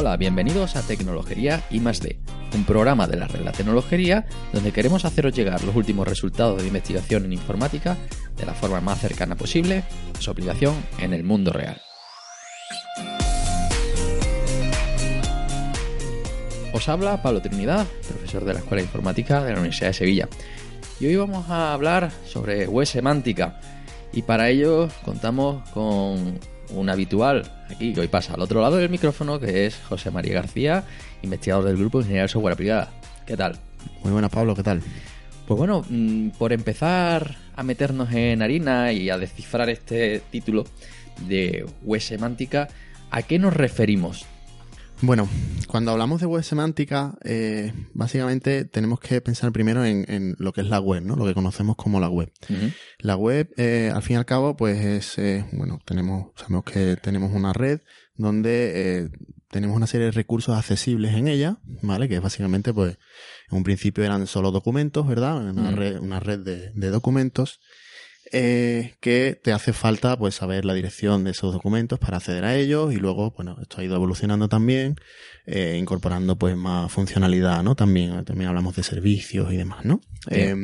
Hola, bienvenidos a Tecnología I D, un programa de la red La Tecnología donde queremos haceros llegar los últimos resultados de investigación en informática de la forma más cercana posible a su aplicación en el mundo real. Os habla Pablo Trinidad, profesor de la Escuela de Informática de la Universidad de Sevilla. Y hoy vamos a hablar sobre web semántica. Y para ello contamos con un habitual aquí que hoy pasa al otro lado del micrófono, que es José María García, investigador del grupo de Ingeniería de Software Aplicada. ¿Qué tal? Muy buenas, Pablo, ¿qué tal? Pues bueno, mm, por empezar a meternos en harina y a descifrar este título de web semántica, ¿a qué nos referimos? Bueno, cuando hablamos de web semántica, eh, básicamente tenemos que pensar primero en, lo que es la web, ¿no? Lo que conocemos como la web. La web, eh, al fin y al cabo, pues es, eh, bueno, tenemos, sabemos que tenemos una red donde tenemos una serie de recursos accesibles en ella, ¿vale? Que básicamente, pues, en un principio eran solo documentos, ¿verdad? Una, red, una red de, de documentos eh, que te hace falta pues saber la dirección de esos documentos para acceder a ellos y luego, bueno, esto ha ido evolucionando también, eh, incorporando pues más funcionalidad, ¿no? También, también hablamos de servicios y demás, ¿no? Eh,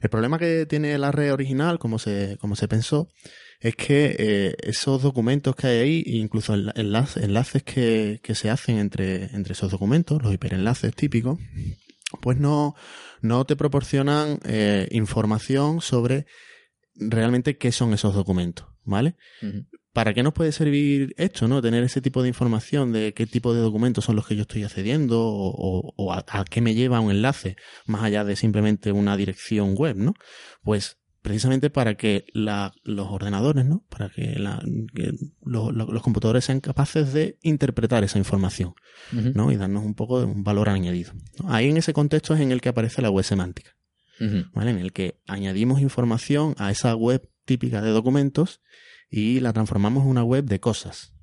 el problema que tiene la red original, como se, como se pensó, es que eh, esos documentos que hay ahí, incluso enlaces, enlaces que, que se hacen entre, entre esos documentos, los hiperenlaces típicos, pues no, no te proporcionan eh, información sobre realmente qué son esos documentos, ¿vale? ¿Para qué nos puede servir esto, no? Tener ese tipo de información de qué tipo de documentos son los que yo estoy accediendo o, a, qué me lleva un enlace, más allá de simplemente una dirección web, ¿no? Pues precisamente para que los ordenadores, ¿no? Para que, los computadores sean capaces de interpretar esa información, ¿no? Y darnos un poco de un valor añadido. Ahí en ese contexto es en el que aparece la web semántica. ¿Vale? En el que añadimos información a esa web típica de documentos y la transformamos en una web de cosas,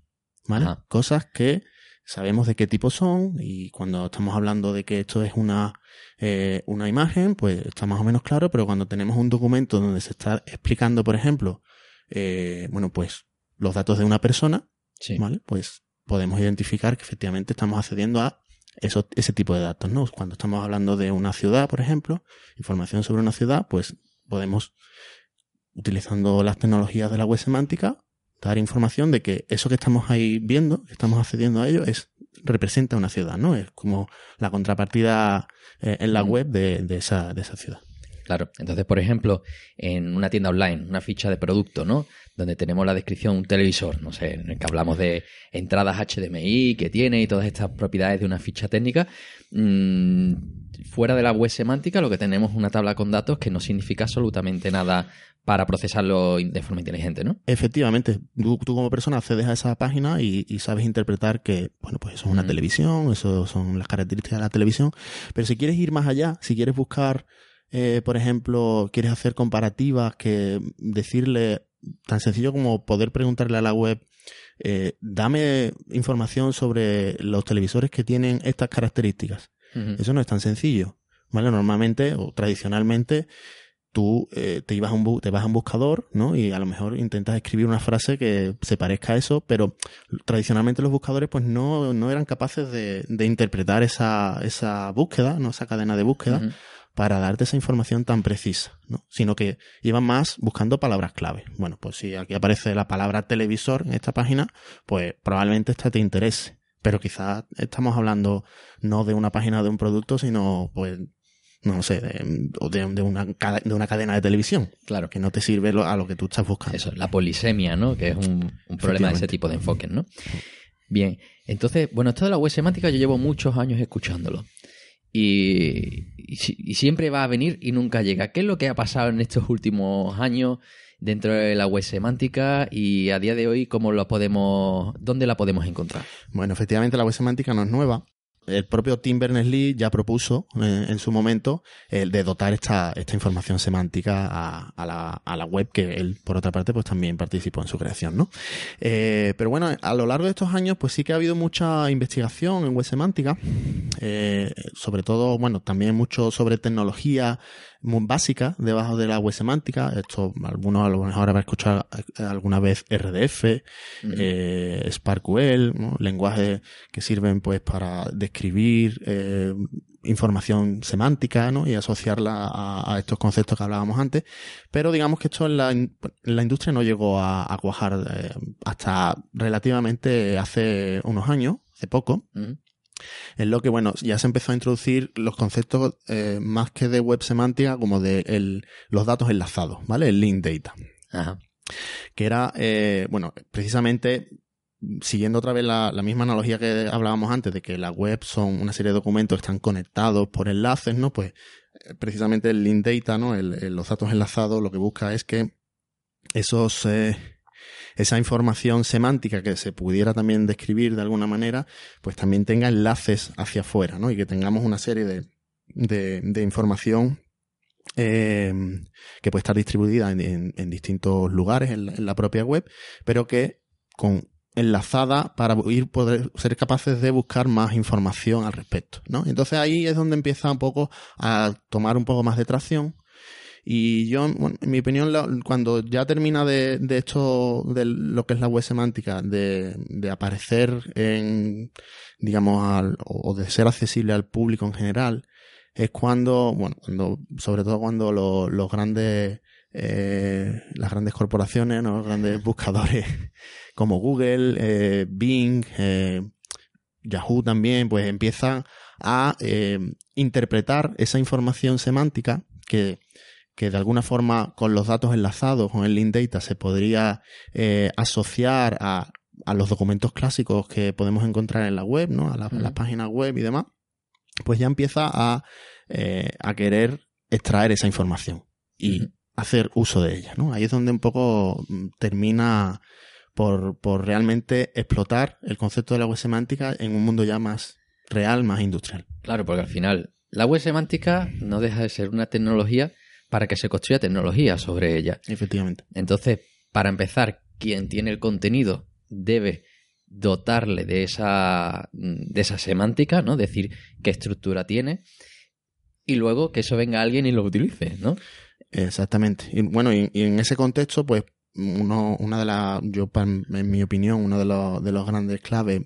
¿vale? Cosas que sabemos de qué tipo son y cuando estamos hablando de que esto es una, eh, una imagen, pues está más o menos claro, pero cuando tenemos un documento donde se está explicando, por ejemplo, eh, bueno, pues los datos de una persona, ¿vale? Pues podemos identificar que efectivamente estamos accediendo a eso, ese tipo de datos, ¿no? Cuando estamos hablando de una ciudad, por ejemplo, información sobre una ciudad, pues podemos, utilizando las tecnologías de la web semántica, dar información de que eso que estamos ahí viendo, que estamos accediendo a ello, es representa una ciudad, ¿no? Es como la contrapartida eh, en la web de, de, esa, de esa ciudad. Claro, entonces, por ejemplo, en una tienda online, una ficha de producto, ¿no? Donde tenemos la descripción, un televisor, no sé, en el que hablamos de entradas HDMI que tiene y todas estas propiedades de una ficha técnica. Mm, fuera de la web semántica, lo que tenemos es una tabla con datos que no significa absolutamente nada para procesarlo de forma inteligente, ¿no? Efectivamente, tú, como persona accedes a esa página y, sabes interpretar que, bueno, pues eso es una televisión, eso son las características de la televisión, pero si quieres ir más allá, si quieres buscar eh, por ejemplo, quieres hacer comparativas, que decirle tan sencillo como poder preguntarle a la web, eh, dame información sobre los televisores que tienen estas características. Eso no es tan sencillo. ¿Vale? Normalmente o tradicionalmente tú eh, te, ibas a un te vas a un buscador, ¿no? Y a lo mejor intentas escribir una frase que se parezca a eso, pero tradicionalmente los buscadores pues no, no eran capaces de, de interpretar esa, esa búsqueda, ¿no? Esa cadena de búsqueda para darte esa información tan precisa, ¿no? Sino que iban más buscando palabras clave. Bueno, pues si aquí aparece la palabra televisor en esta página, pues probablemente esta te interese. Pero quizás estamos hablando no de una página de un producto, sino pues no sé, de, de, una, de una cadena de televisión. Claro. Que no te sirve a lo que tú estás buscando. Eso, la polisemia, ¿no? Que es un, un problema de ese tipo de enfoques, ¿no? Bien, entonces, bueno, esto de la web semántica yo llevo muchos años escuchándolo. Y, siempre va a venir y nunca llega. ¿Qué es lo que ha pasado en estos últimos años dentro de la web semántica y a día de hoy cómo lo podemos, dónde la podemos encontrar? Bueno, efectivamente la web semántica no es nueva el propio Tim Berners-Lee ya propuso eh, en su momento el de dotar esta, esta información semántica a, la, a, la, web que él, por otra parte, pues también participó en su creación, ¿no? Eh, pero bueno, a lo largo de estos años, pues sí que ha habido mucha investigación en web semántica, eh, sobre todo, bueno, también mucho sobre tecnología muy básica debajo de la web semántica. Esto, algunos a lo mejor habrán escuchado alguna vez RDF, eh, SparkQL, lenguajes que sirven pues para describir eh, información semántica ¿no? y asociarla a, estos conceptos que hablábamos antes. Pero digamos que esto en la, la industria no llegó a, cuajar eh, hasta relativamente hace unos años, hace poco. Es lo que, bueno, ya se empezó a introducir los conceptos eh, más que de web semántica, como de el, los datos enlazados, ¿vale? El link data. Ajá. Que era, eh, bueno, precisamente siguiendo otra vez la, misma analogía que hablábamos antes, de que la web son una serie de documentos que están conectados por enlaces, ¿no? Pues eh, precisamente el link data, ¿no? los datos enlazados lo que busca es que esos, eh, esa información semántica que se pudiera también describir de alguna manera, pues también tenga enlaces hacia afuera, ¿no? Y que tengamos una serie de, de, información eh, que puede estar distribuida en, distintos lugares en la, propia web, pero que con enlazada para ir poder ser capaces de buscar más información al respecto, ¿no? Entonces ahí es donde empieza un poco a tomar un poco más de tracción y yo, en mi opinión, cuando ya termina de, de esto, de lo que es la web semántica, de, de aparecer en, digamos, o de ser accesible al público en general, es cuando, bueno, cuando, sobre todo cuando los grandes, eh, las grandes corporaciones, los grandes buscadores como Google, eh, Bing, eh, Yahoo también, pues empiezan a eh, interpretar esa información semántica que, que de alguna forma con los datos enlazados, con el link data, se podría asociar a, a, los documentos clásicos que podemos encontrar en la web, ¿no? A, las páginas web y demás, pues ya empieza a, a querer extraer esa información y hacer uso de ella, ¿no? Ahí es donde un poco mm, termina por, por realmente explotar el concepto de la web semántica en un mundo ya más real, más industrial. Claro, porque al final la web semántica no deja de ser una tecnología para que se construya tecnología sobre ella. Efectivamente. Entonces, para empezar, quien tiene el contenido debe dotarle de esa, de esa semántica, ¿no? Decir qué estructura tiene y luego que eso venga alguien y lo utilice, ¿no? Exactamente. Y bueno, y en ese contexto, pues uno, una de las, yo en mi opinión, uno de los, de los grandes claves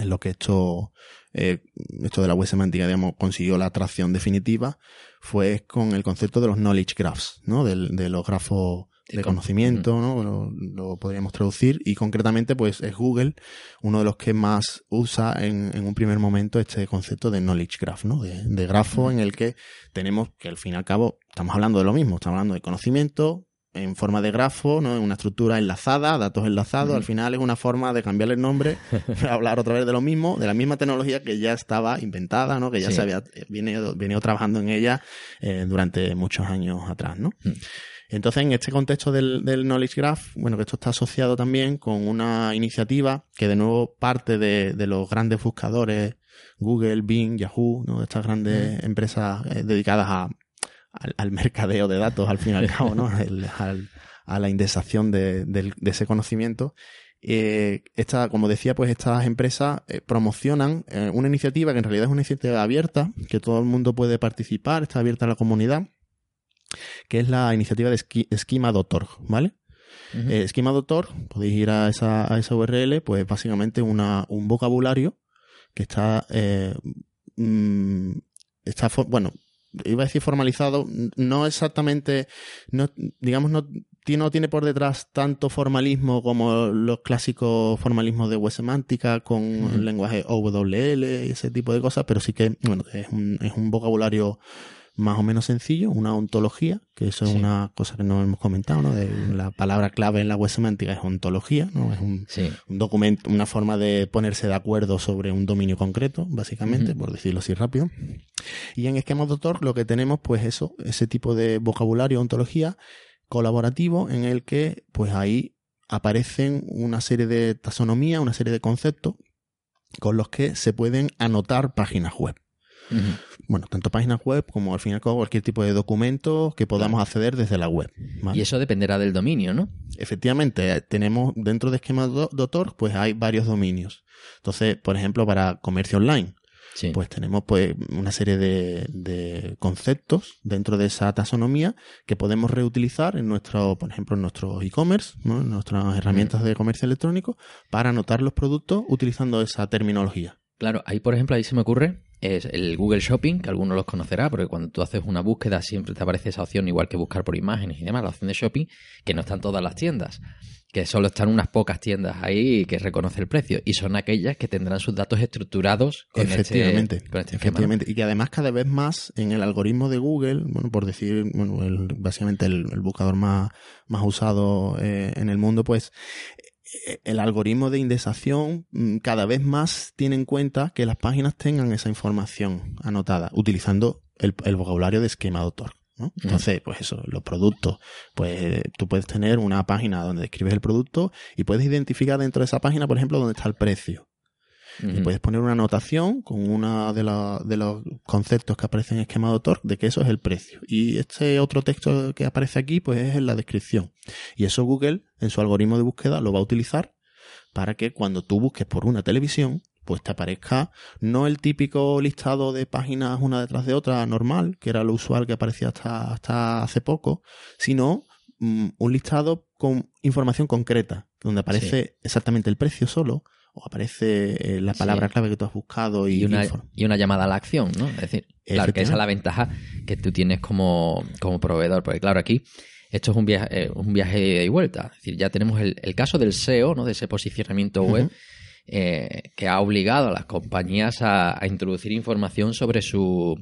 en lo que esto, eh, esto de la web semántica, digamos, consiguió la atracción definitiva, fue con el concepto de los knowledge graphs, ¿no? De, de los grafos de conocimiento, ¿no? Lo, podríamos traducir y concretamente pues es Google uno de los que más usa en, en un primer momento este concepto de knowledge graph, ¿no? De, de grafo en el que tenemos que al fin y al cabo estamos hablando de lo mismo, estamos hablando de conocimiento, en forma de grafo, ¿no? En una estructura enlazada, datos enlazados. Al final es una forma de cambiarle el nombre, hablar otra vez de lo mismo, de la misma tecnología que ya estaba inventada, ¿no? Que ya se había venido, venido trabajando en ella eh, durante muchos años atrás, ¿no? Entonces, en este contexto del, del, Knowledge Graph, bueno, que esto está asociado también con una iniciativa que de nuevo parte de, de los grandes buscadores, Google, Bing, Yahoo, ¿no? Estas grandes empresas eh, dedicadas a, al, mercadeo de datos, al fin y al cabo, ¿no? a la indexación de, ese conocimiento. Eh, esta, como decía, pues estas empresas eh, promocionan eh, una iniciativa que en realidad es una iniciativa abierta, que todo el mundo puede participar, está abierta a la comunidad, que es la iniciativa de Schema.org, ¿vale? Uh Schema.org, podéis ir a esa, a esa URL, pues básicamente una, un vocabulario que está, mm, está, bueno, iba a decir formalizado, no exactamente, no, digamos, no, no tiene por detrás tanto formalismo como los clásicos formalismos de web semántica con lenguaje OWL y ese tipo de cosas, pero sí que, bueno, es un, es un vocabulario más o menos sencillo, una ontología, que eso es una cosa que no hemos comentado, ¿no? De la palabra clave en la web semántica es ontología, ¿no? Es un, documento, una forma de ponerse de acuerdo sobre un dominio concreto, básicamente, por decirlo así rápido. Y en esquema doctor lo que tenemos, pues eso, ese tipo de vocabulario, ontología colaborativo en el que, pues ahí aparecen una serie de taxonomía, una serie de conceptos con los que se pueden anotar páginas web. Bueno, tanto páginas web como al fin y al cabo cualquier tipo de documento que podamos acceder desde la web. Y eso dependerá del dominio, ¿no? Efectivamente, tenemos dentro de esquema doctor, pues hay varios dominios. Entonces, por ejemplo, para comercio online, pues tenemos pues una serie de, conceptos dentro de esa taxonomía que podemos reutilizar en nuestro, por ejemplo, en nuestros e-commerce, en nuestras herramientas de comercio electrónico, para anotar los productos utilizando esa terminología. Claro, ahí por ejemplo, ahí se me ocurre es el Google Shopping, que algunos los conocerá, porque cuando tú haces una búsqueda siempre te aparece esa opción, igual que buscar por imágenes y demás, la opción de shopping, que no están todas las tiendas, que solo están unas pocas tiendas ahí que reconoce el precio, y son aquellas que tendrán sus datos estructurados con este efectivamente, este, con efectivamente. Y que además cada vez más en el algoritmo de Google, bueno, por decir, bueno, básicamente el, buscador más, más usado eh, en el mundo, pues el algoritmo de indexación mm, cada vez más tiene en cuenta que las páginas tengan esa información anotada utilizando el, vocabulario de esquema de autor. Entonces, pues eso, los productos, pues tú puedes tener una página donde describes el producto y puedes identificar dentro de esa página, por ejemplo, dónde está el precio. Y puedes poner una anotación con uno de, de, los conceptos que aparecen en esquema de autor de que eso es el precio. Y este otro texto que aparece aquí, pues es en la descripción. Y eso Google, en su algoritmo de búsqueda, lo va a utilizar para que cuando tú busques por una televisión, pues te aparezca no el típico listado de páginas una detrás de otra normal, que era lo usual que aparecía hasta, hasta hace poco, sino mm, un listado con información concreta, donde aparece exactamente el precio solo, o aparece eh, la palabra clave que tú has buscado y, una, y una llamada a la acción, ¿no? Es decir, claro que esa es la ventaja que tú tienes como, como proveedor, porque claro, aquí esto es un viaje, eh, un viaje de vuelta. Es decir, ya tenemos el, caso del SEO, ¿no? De ese posicionamiento web. Eh, que ha obligado a las compañías a, introducir información sobre su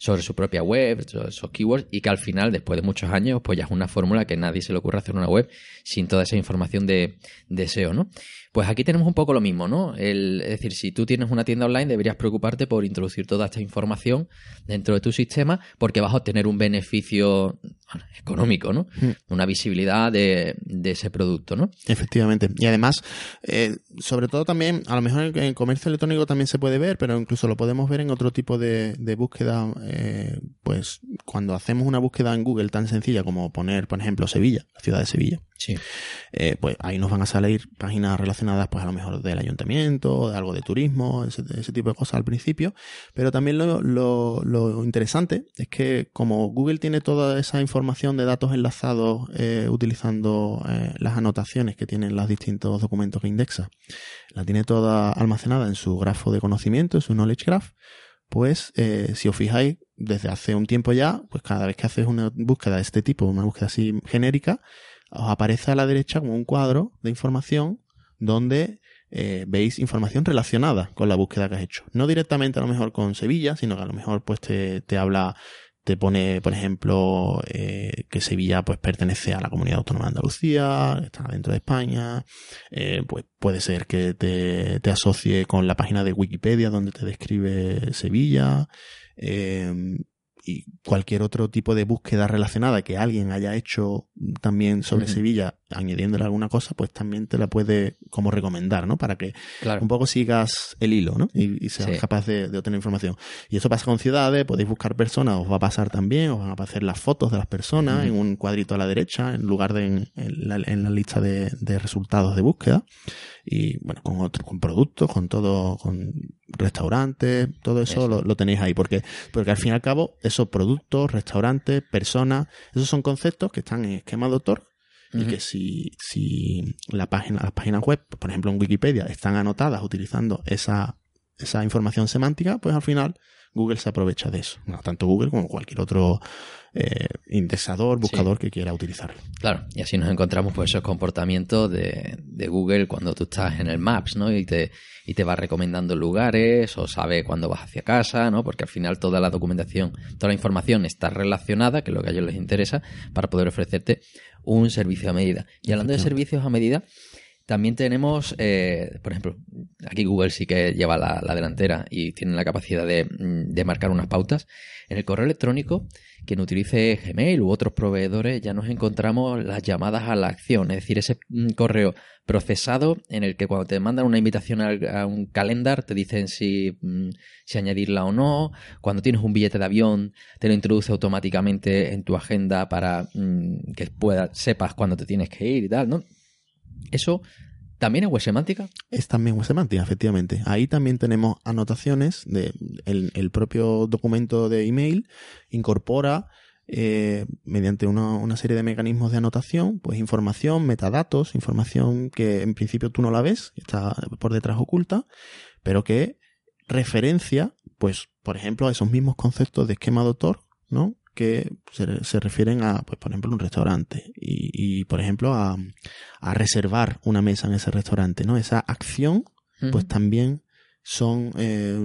sobre su propia web, esos keywords, y que al final, después de muchos años, pues ya es una fórmula que nadie se le ocurre hacer una web sin toda esa información de, de SEO, ¿no? Pues aquí tenemos un poco lo mismo, ¿no? es decir, si tú tienes una tienda online, deberías preocuparte por introducir toda esta información dentro de tu sistema porque vas a obtener un beneficio económico, ¿no? Hmm. Una visibilidad de, ese producto, ¿no? Efectivamente. Y además, eh, sobre todo también, a lo mejor en comercio electrónico también se puede ver, pero incluso lo podemos ver en otro tipo de, búsqueda, eh, pues cuando hacemos una búsqueda en Google tan sencilla como poner, por ejemplo, Sevilla, la ciudad de Sevilla. Sí. Eh, pues ahí nos van a salir páginas relacionadas, pues a lo mejor del ayuntamiento, de algo de turismo, ese, tipo de cosas al principio. Pero también lo, lo, interesante es que como Google tiene toda esa información de datos enlazados eh, utilizando las anotaciones que tienen los distintos documentos que indexa, la tiene toda almacenada en su grafo de conocimiento, en su knowledge graph, pues si os fijáis, desde hace un tiempo ya, pues cada vez que haces una búsqueda de este tipo, una búsqueda así genérica, os aparece a la derecha como un cuadro de información donde eh, veis información relacionada con la búsqueda que has hecho. No directamente a lo mejor con Sevilla, sino que a lo mejor pues te, te habla, te pone, por ejemplo, eh, que Sevilla pues pertenece a la comunidad autónoma de Andalucía, está dentro de España, eh, pues puede ser que te, te, asocie con la página de Wikipedia donde te describe Sevilla, y cualquier otro tipo de búsqueda relacionada que alguien haya hecho también sobre Sevilla, añadiéndole alguna cosa, pues también te la puede como recomendar, ¿no? Para que un poco sigas el hilo, ¿no? Y, seas capaz de, obtener información. Y eso pasa con ciudades, podéis buscar personas, os va a pasar también, os van a aparecer las fotos de las personas en un cuadrito a la derecha, en lugar de en, la, lista de, de resultados de búsqueda. Y bueno, con otros, con productos, con todo, con restaurantes, todo eso, Lo, tenéis ahí, porque, porque al fin y al cabo, esos productos, restaurantes, personas, esos son conceptos que están en esquema de autor y que si, si la página, las páginas web, por ejemplo en Wikipedia, están anotadas utilizando esa, esa información semántica, pues al final Google se aprovecha de eso. No tanto Google como cualquier otro eh, indexador, buscador que quiera utilizarlo. Claro, y así nos encontramos pues esos comportamientos de, de, Google cuando tú estás en el Maps, ¿no? Y te, y te va recomendando lugares o sabe cuándo vas hacia casa, ¿no? Porque al final toda la documentación, toda la información está relacionada, que es lo que a ellos les interesa, para poder ofrecerte un servicio a medida. Y hablando de servicios a medida, también tenemos, eh, por ejemplo, aquí Google sí que lleva la, delantera y tiene la capacidad de, mm, de, marcar unas pautas. En el correo electrónico, quien utilice Gmail u otros proveedores, ya nos encontramos las llamadas a la acción, es decir, ese mm, correo procesado en el que cuando te mandan una invitación a, un calendar te dicen si, mm, si añadirla o no, cuando tienes un billete de avión te lo introduce automáticamente en tu agenda para que pueda, sepas cuándo te tienes que ir y tal, ¿no? Eso ¿También es web semántica? Es también web semántica, efectivamente. Ahí también tenemos anotaciones de el, propio documento de email incorpora eh, mediante una, una, serie de mecanismos de anotación, pues información, metadatos, información que en principio tú no la ves, está por detrás oculta, pero que referencia, pues, por ejemplo, a esos mismos conceptos de esquema de autor, ¿no? que se, refieren a, pues, por ejemplo, un restaurante y, por ejemplo, a, reservar una mesa en ese restaurante, ¿no? Esa acción, pues también son eh,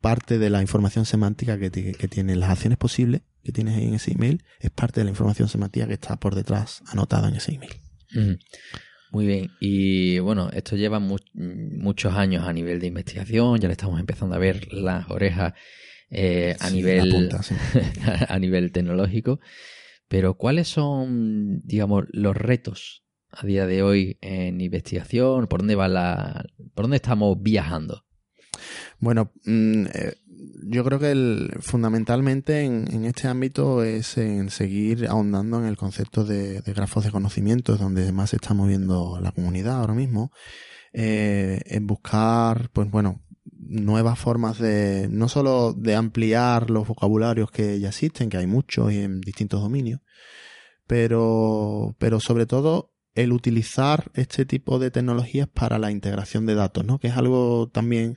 parte de la información semántica que, que tienen las acciones posibles que tienes en ese email, es parte de la información semántica que está por detrás anotada en ese email. Muy bien, y bueno, esto lleva muchos años a nivel de investigación, ya le estamos empezando a ver las orejas eh, a nivel a nivel tecnológico. Pero ¿cuáles son, digamos, los retos a día de hoy en investigación? ¿Por dónde va la, por dónde estamos viajando? Bueno, mm, eh, yo creo que el, fundamentalmente en, este ámbito es en seguir ahondando en el concepto de, grafos de conocimiento, donde más se está moviendo la comunidad ahora mismo, eh, en buscar, pues bueno, nuevas formas de, no solo de ampliar los vocabularios que ya existen, que hay muchos y en distintos dominios, pero, pero sobre todo el utilizar este tipo de tecnologías para la integración de datos, ¿no? Que es algo también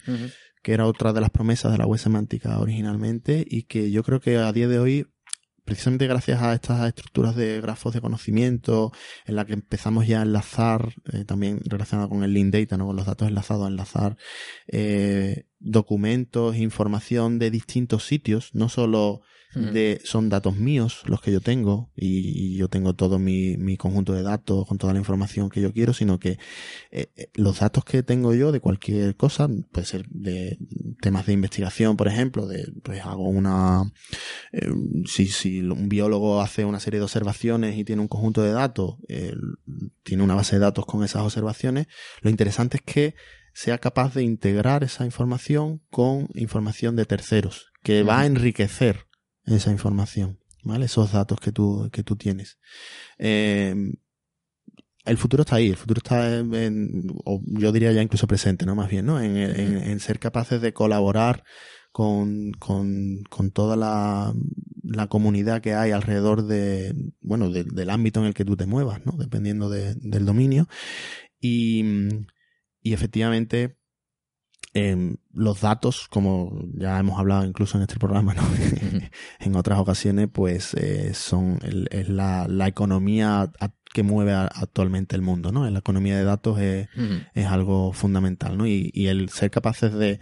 que era otra de las promesas de la web semántica originalmente y que yo creo que a día de hoy precisamente gracias a estas estructuras de grafos de conocimiento, en la que empezamos ya a enlazar, eh, también relacionado con el link data, ¿no? con los datos enlazados, a enlazar eh, documentos, información de distintos sitios, no solo de son datos míos los que yo tengo y, yo tengo todo mi, mi, conjunto de datos con toda la información que yo quiero, sino que eh, eh, los datos que tengo yo de cualquier cosa, puede ser de temas de investigación, por ejemplo, de pues hago una eh, si, si un biólogo hace una serie de observaciones y tiene un conjunto de datos, tiene una base de datos con esas observaciones, lo interesante es que sea capaz de integrar esa información con información de terceros, que va a enriquecer esa información, ¿vale? Esos datos que tú, que tú tienes. Eh, el futuro está ahí, el futuro está en, o yo diría ya incluso presente, ¿no? Más bien, ¿no? En, en, ser capaces de colaborar con, con, con toda la, la, comunidad que hay alrededor de, bueno, del ámbito en el que tú te muevas, ¿no? Dependiendo de, del dominio. Y, y efectivamente, eh, los datos, como ya hemos hablado incluso en este programa, ¿no? en otras ocasiones, pues eh, son es la, la, economía que mueve actualmente el mundo, ¿no? La economía de datos es, es algo fundamental, ¿no? Y, y, el ser capaces de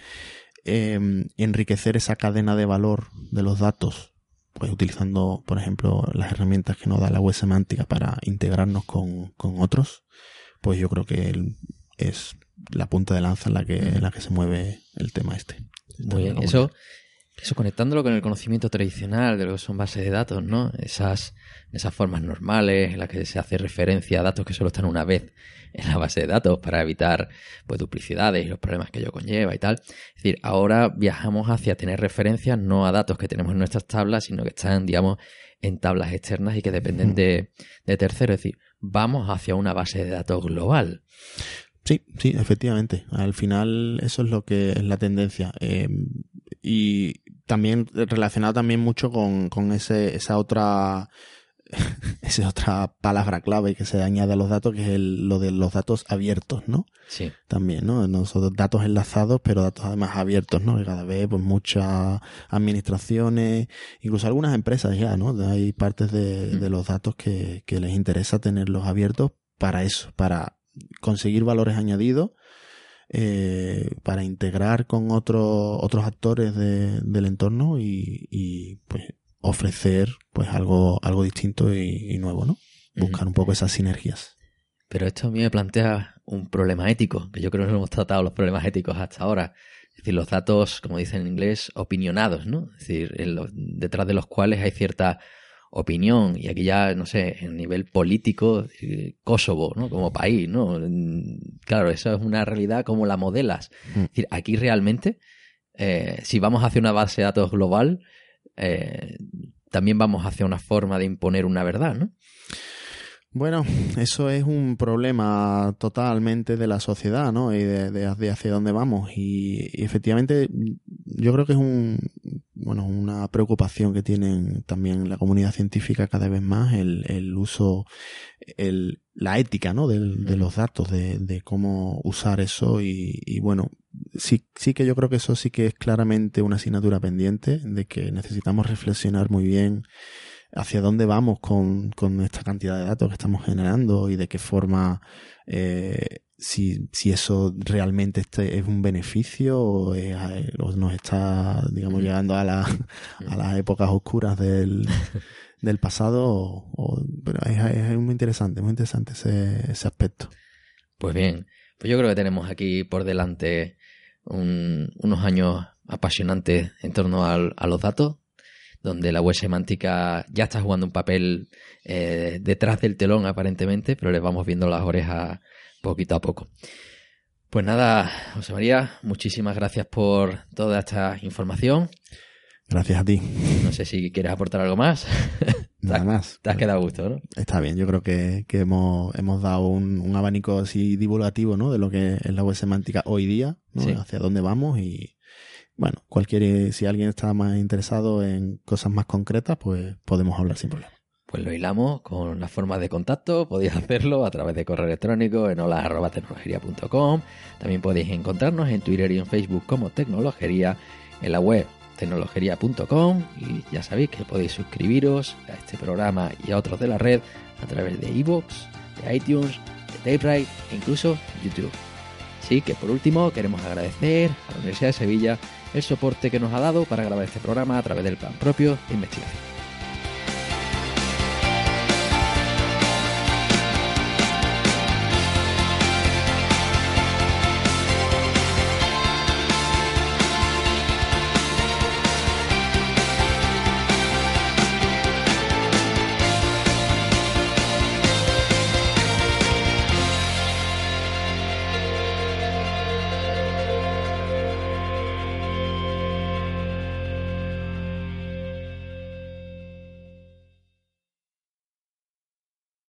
eh, enriquecer esa cadena de valor de los datos, pues utilizando, por ejemplo, las herramientas que nos da la web semántica para integrarnos con, con otros, pues yo creo que es la punta de lanza en la que, en la que se mueve el tema este. Muy bien, eso, eso conectándolo con el conocimiento tradicional de lo que son bases de datos, ¿no? Esas, esas formas normales en las que se hace referencia a datos que solo están una vez en la base de datos para evitar pues duplicidades y los problemas que ello conlleva y tal. Es decir, ahora viajamos hacia tener referencias no a datos que tenemos en nuestras tablas, sino que están, digamos, en tablas externas y que dependen de, de terceros. Es decir, vamos hacia una base de datos global. Sí, sí, efectivamente. Al final eso es lo que es la tendencia. Eh, y también relacionado también mucho con, con ese, esa otra esa otra palabra clave que se añade a los datos, que es el, lo de los datos abiertos, ¿no? Sí. También, ¿no? Nosotros datos enlazados, pero datos además abiertos, ¿no? Que cada vez, pues muchas administraciones, incluso algunas empresas ya, ¿no? Hay partes de, de los datos que, que les interesa tenerlos abiertos para eso, para conseguir valores añadidos eh, para integrar con otros otros actores del entorno y, pues ofrecer pues algo algo distinto y, nuevo no buscar un poco esas sinergias. Pero esto a mí me plantea un problema ético que yo creo que no hemos tratado los problemas éticos hasta ahora. Es decir los datos como dicen en inglés opinionados no es decir detrás de los cuales hay cierta opinión, y aquí ya, no sé, en nivel político, eh, Kosovo, ¿no? Como país, ¿no? Claro, eso es una realidad como la modelas. Mm. Es decir, aquí realmente, eh, si vamos hacia una base de datos global, eh, también vamos hacia una forma de imponer una verdad, ¿no? Bueno, eso es un problema totalmente de la sociedad, ¿no? Y de, hacia dónde vamos. Y, efectivamente, yo creo que es un, bueno, una preocupación que tienen también la comunidad científica cada vez más, el, el uso, el, la ética, ¿no? De, de los datos, de, de, cómo usar eso y, y bueno, sí, sí que yo creo que eso sí que es claramente una asignatura pendiente, de que necesitamos reflexionar muy bien hacia dónde vamos con, con esta cantidad de datos que estamos generando y de qué forma, eh, si, si eso realmente este es un beneficio o, nos está, digamos, llegando a, la, a las épocas oscuras del, del pasado. O, pero es, es, muy interesante, muy interesante ese, ese aspecto. Pues bien, pues yo creo que tenemos aquí por delante un, unos años apasionantes en torno al, a los datos donde la web semántica ya está jugando un papel eh, detrás del telón aparentemente, pero les vamos viendo las orejas poquito a poco. Pues nada, José María, muchísimas gracias por toda esta información. Gracias a ti. No sé si quieres aportar algo más. Nada más. Te has quedado a gusto, ¿no? Está bien, yo creo que, hemos, hemos dado un, abanico así divulgativo, ¿no? De lo que es la web semántica hoy día, ¿no? Hacia dónde vamos y, bueno, cualquier, si alguien está más interesado en cosas más concretas, pues podemos hablar sin problema. Pues lo hilamos con las formas de contacto. Podéis hacerlo a través de correo electrónico en hola.tecnologería.com. También podéis encontrarnos en Twitter y en Facebook como Tecnologería, en la web tecnologería.com y ya sabéis que podéis suscribiros a este programa y a otros de la red a través de iVoox, de iTunes, de TapeWrite e incluso YouTube. Así que por último queremos agradecer a la Universidad de Sevilla el soporte que nos ha dado para grabar este programa a través del plan propio de investigación.